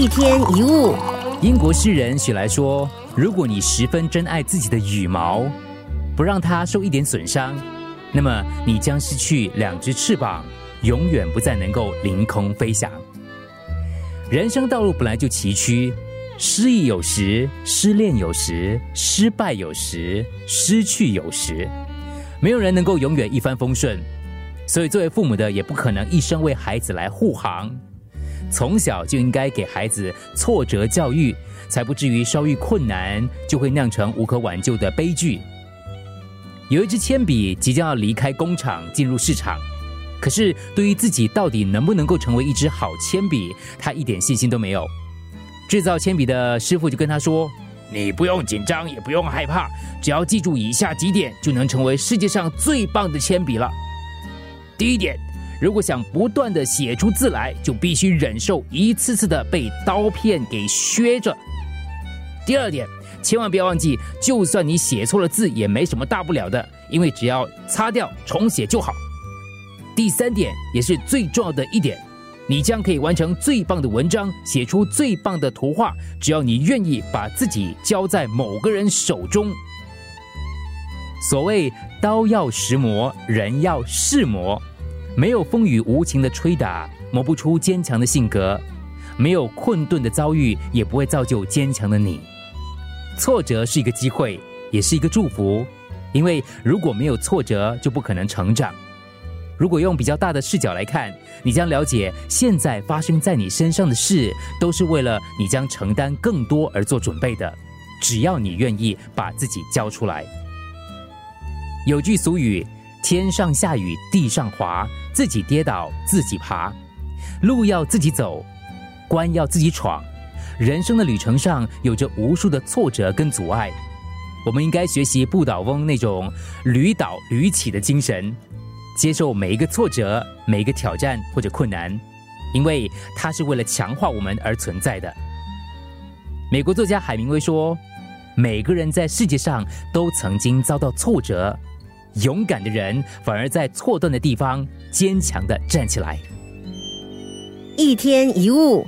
一天一物，英国诗人许来说：“如果你十分珍爱自己的羽毛，不让它受一点损伤，那么你将失去两只翅膀，永远不再能够凌空飞翔。人生道路本来就崎岖，失意有时，失恋有时，失败有时，失去有时，没有人能够永远一帆风顺。所以，作为父母的也不可能一生为孩子来护航。”从小就应该给孩子挫折教育，才不至于稍遇困难就会酿成无可挽救的悲剧。有一支铅笔即将要离开工厂进入市场，可是对于自己到底能不能够成为一支好铅笔，他一点信心都没有。制造铅笔的师傅就跟他说：“你不用紧张，也不用害怕，只要记住以下几点，就能成为世界上最棒的铅笔了。第一点。”如果想不断的写出字来，就必须忍受一次次的被刀片给削着。第二点，千万不要忘记，就算你写错了字，也没什么大不了的，因为只要擦掉重写就好。第三点，也是最重要的一点，你将可以完成最棒的文章，写出最棒的图画，只要你愿意把自己交在某个人手中。所谓刀要石磨，人要试磨。没有风雨无情的吹打，磨不出坚强的性格；没有困顿的遭遇，也不会造就坚强的你。挫折是一个机会，也是一个祝福，因为如果没有挫折，就不可能成长。如果用比较大的视角来看，你将了解现在发生在你身上的事，都是为了你将承担更多而做准备的。只要你愿意把自己交出来。有句俗语。天上下雨，地上滑，自己跌倒自己爬，路要自己走，关要自己闯。人生的旅程上有着无数的挫折跟阻碍，我们应该学习不倒翁那种屡倒屡起的精神，接受每一个挫折、每一个挑战或者困难，因为它是为了强化我们而存在的。美国作家海明威说：“每个人在世界上都曾经遭到挫折。”勇敢的人反而在错断的地方坚强的站起来。一天一物。